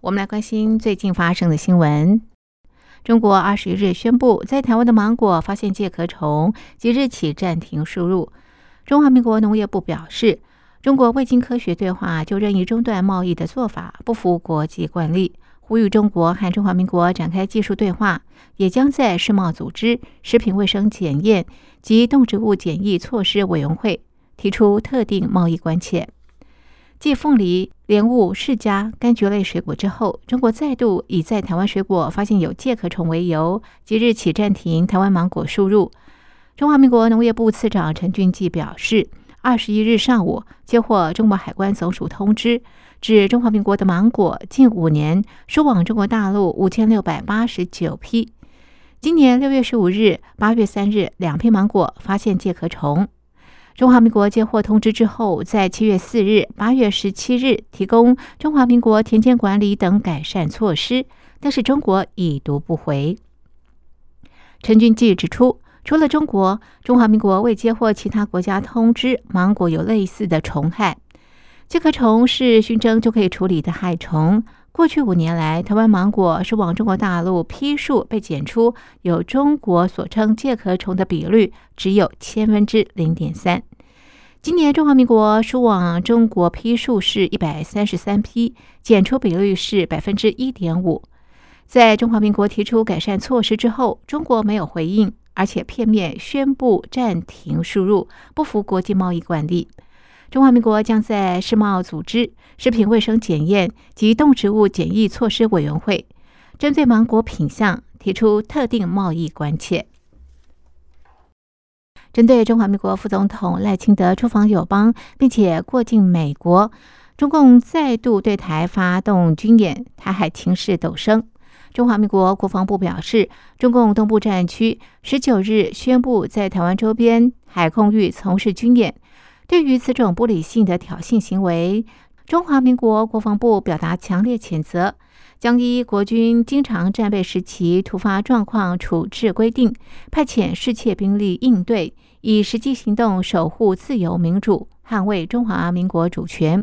我们来关心最近发生的新闻。中国二十一日宣布，在台湾的芒果发现介壳虫，即日起暂停输入。中华民国农业部表示，中国未经科学对话就任意中断贸易的做法不符国际惯例，呼吁中国和中华民国展开技术对话，也将在世贸组织食品卫生检验及动植物检疫措施委员会提出特定贸易关切。继凤梨、莲雾、释迦、柑橘类水果之后，中国再度以在台湾水果发现有介壳虫为由，即日起暂停台湾芒果输入。中华民国农业部次长陈俊记表示，二十一日上午接获中国海关总署通知，指中华民国的芒果近五年输往中国大陆五千六百八十九批，今年六月十五日、八月三日两批芒果发现介壳虫。中华民国接获通知之后，在七月四日、八月十七日提供中华民国田间管理等改善措施，但是中国已读不回。陈俊记指出，除了中国，中华民国未接获其他国家通知芒果有类似的虫害。介壳虫是熏蒸就可以处理的害虫。过去五年来，台湾芒果输往中国大陆批数被检出有中国所称介壳虫的比率只有千分之零点三。今年中华民国输往中国批数是一百三十三批，检出比率是百分之一点五。在中华民国提出改善措施之后，中国没有回应，而且片面宣布暂停输入，不符国际贸易惯例。中华民国将在世贸组织食品卫生检验及动植物检疫措施委员会，针对芒果品相提出特定贸易关切。针对中华民国副总统赖清德出访友邦，并且过境美国，中共再度对台发动军演，台海情势陡升。中华民国国防部表示，中共东部战区十九日宣布在台湾周边海空域从事军演。对于此种不理性的挑衅行为，中华民国国防部表达强烈谴责，将依国军经常战备时期突发状况处置规定，派遣世切兵力应对，以实际行动守护自由民主，捍卫中华民国主权。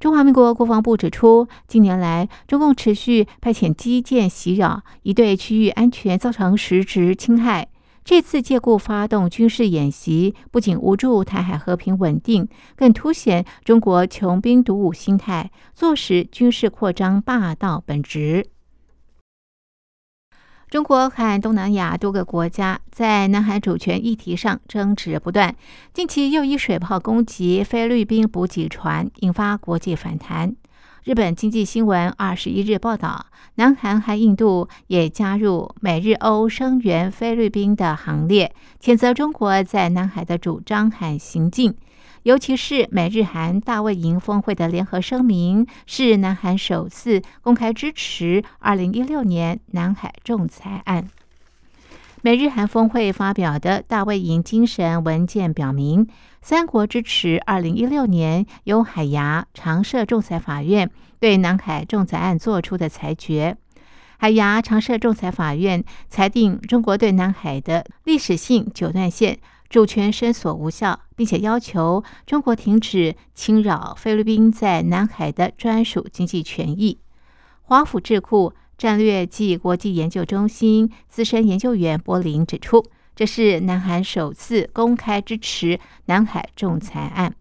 中华民国国防部指出，近年来中共持续派遣基建袭扰，已对区域安全造成实质侵害。这次借故发动军事演习，不仅无助台海和平稳定，更凸显中国穷兵黩武心态，坐实军事扩张霸道本质。中国和东南亚多个国家在南海主权议题上争执不断，近期又以水炮攻击菲律宾补给船，引发国际反弹。日本经济新闻二十一日报道，南韩和印度也加入美日欧声援菲律宾的行列，谴责中国在南海的主张和行径。尤其是美日韩大卫营峰会的联合声明，是南韩首次公开支持二零一六年南海仲裁案。美日韩峰会发表的大卫营精神文件表明，三国支持二零一六年由海牙常设仲裁法院对南海仲裁案作出的裁决。海牙常设仲裁法院裁定中国对南海的历史性九段线主权申索无效，并且要求中国停止侵扰菲律宾在南海的专属经济权益。华府智库。战略暨国际研究中心资深研究员柏林指出，这是南韩首次公开支持南海仲裁案。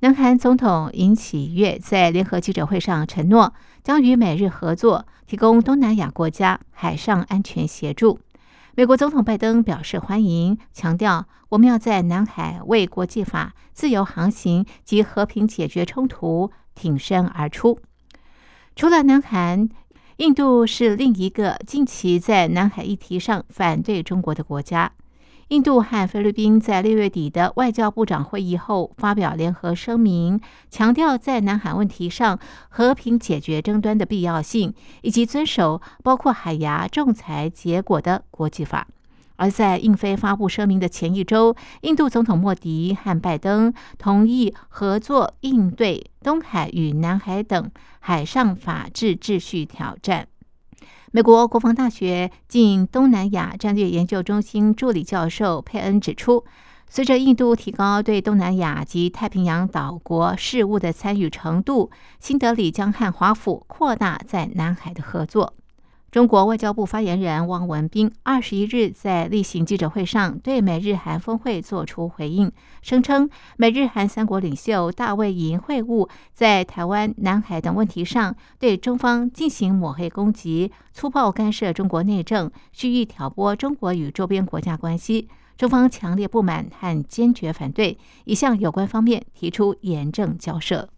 南韩总统尹启月在联合记者会上承诺，将与美日合作，提供东南亚国家海上安全协助。美国总统拜登表示欢迎，强调我们要在南海为国际法、自由航行及和平解决冲突挺身而出。除了南韩。印度是另一个近期在南海议题上反对中国的国家。印度和菲律宾在六月底的外交部长会议后发表联合声明，强调在南海问题上和平解决争端的必要性，以及遵守包括海牙仲裁结果的国际法。而在印非发布声明的前一周，印度总统莫迪和拜登同意合作应对东海与南海等海上法治秩序挑战。美国国防大学近东南亚战略研究中心助理教授佩恩指出，随着印度提高对东南亚及太平洋岛国事务的参与程度，新德里将和华府扩大在南海的合作。中国外交部发言人汪文斌二十一日在例行记者会上对美日韩峰会作出回应，声称美日韩三国领袖大卫营会晤，在台湾、南海等问题上对中方进行抹黑攻击，粗暴干涉中国内政，蓄意挑拨中国与周边国家关系。中方强烈不满和坚决反对，已向有关方面提出严正交涉。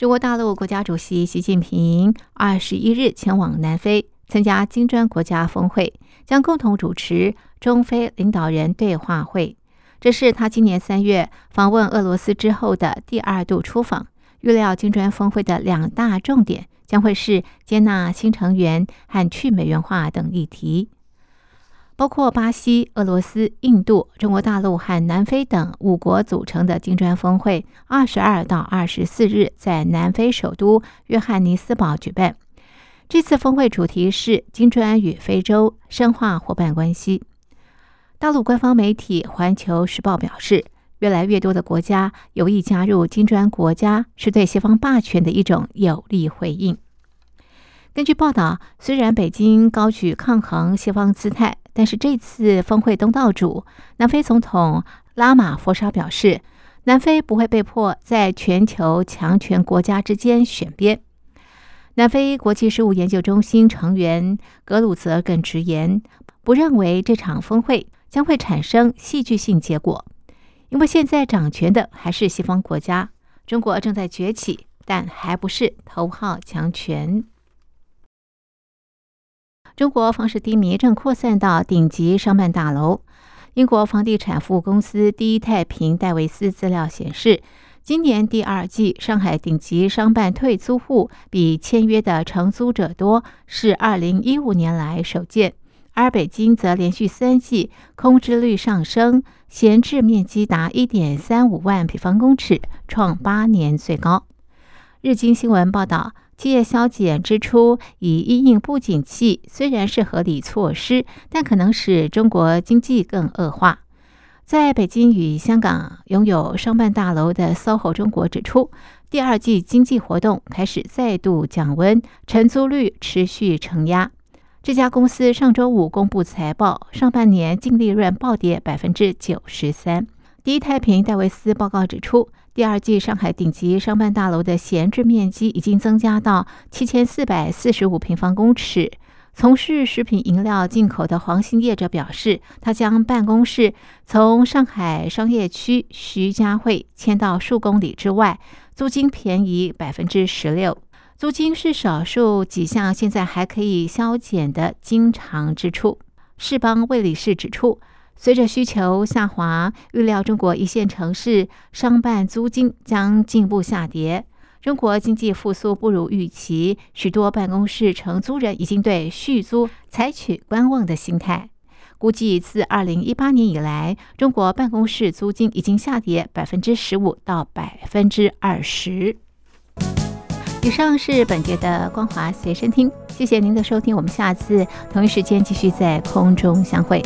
中国大陆国家主席习近平二十一日前往南非参加金砖国家峰会，将共同主持中非领导人对话会。这是他今年三月访问俄罗斯之后的第二度出访。预料金砖峰会的两大重点将会是接纳新成员和去美元化等议题。包括巴西、俄罗斯、印度、中国大陆和南非等五国组成的金砖峰会，二十二到二十四日在南非首都约翰尼斯堡举办。这次峰会主题是“金砖与非洲深化伙伴关系”。大陆官方媒体《环球时报》表示，越来越多的国家有意加入金砖国家，是对西方霸权的一种有力回应。根据报道，虽然北京高举抗衡西方姿态，但是这次峰会东道主南非总统拉马福沙表示，南非不会被迫在全球强权国家之间选边。南非国际事务研究中心成员格鲁泽更直言，不认为这场峰会将会产生戏剧性结果，因为现在掌权的还是西方国家，中国正在崛起，但还不是头号强权。中国房市低迷正扩散到顶级商办大楼。英国房地产服务公司第一太平戴维斯资料显示，今年第二季上海顶级商办退租户比签约的承租者多，是二零一五年来首见。而北京则连续三季空置率上升，闲置面积达一点三五万平方公尺，创八年最高。日经新闻报道。企业削减支出以应应不景气，虽然是合理措施，但可能使中国经济更恶化。在北京与香港拥有商办大楼的 SOHO 中国指出，第二季经济活动开始再度降温，承租率持续承压。这家公司上周五公布财报，上半年净利润暴跌百分之九十三。第一太平戴维斯报告指出。第二季上海顶级商办大楼的闲置面积已经增加到七千四百四十五平方公尺。从事食品饮料进口的黄兴业者表示，他将办公室从上海商业区徐家汇迁到数公里之外，租金便宜百分之十六。租金是少数几项现在还可以削减的经常支出。世邦魏理事指出。随着需求下滑，预料中国一线城市商办租金将进一步下跌。中国经济复苏不如预期，许多办公室承租人已经对续租采取观望的心态。估计自二零一八年以来，中国办公室租金已经下跌百分之十五到百分之二十。以上是本节的光华随身听，谢谢您的收听，我们下次同一时间继续在空中相会。